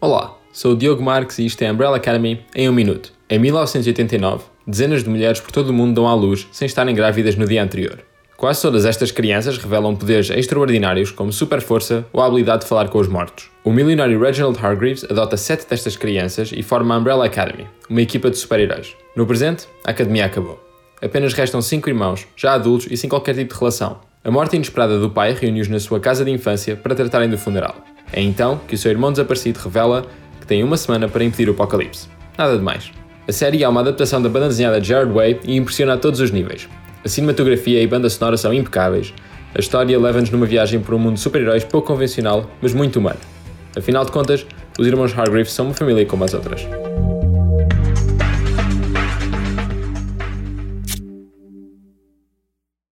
Olá, sou o Diogo Marques e isto é Umbrella Academy em um minuto. Em 1989, dezenas de mulheres por todo o mundo dão à luz sem estarem grávidas no dia anterior. Quase todas estas crianças revelam poderes extraordinários como super força ou a habilidade de falar com os mortos. O milionário Reginald Hargreaves adota sete destas crianças e forma a Umbrella Academy, uma equipa de super-heróis. No presente, a academia acabou. Apenas restam cinco irmãos, já adultos e sem qualquer tipo de relação. A morte inesperada do pai reuniu-os na sua casa de infância para tratarem do funeral. É então que o seu irmão desaparecido revela que tem uma semana para impedir o apocalipse. Nada de mais. A série é uma adaptação da banda desenhada de Jared Way e impressiona a todos os níveis. A cinematografia e a banda sonora são impecáveis. A história leva-nos numa viagem por um mundo de super-heróis pouco convencional, mas muito humano. Afinal de contas, os irmãos Hargreaves são uma família como as outras.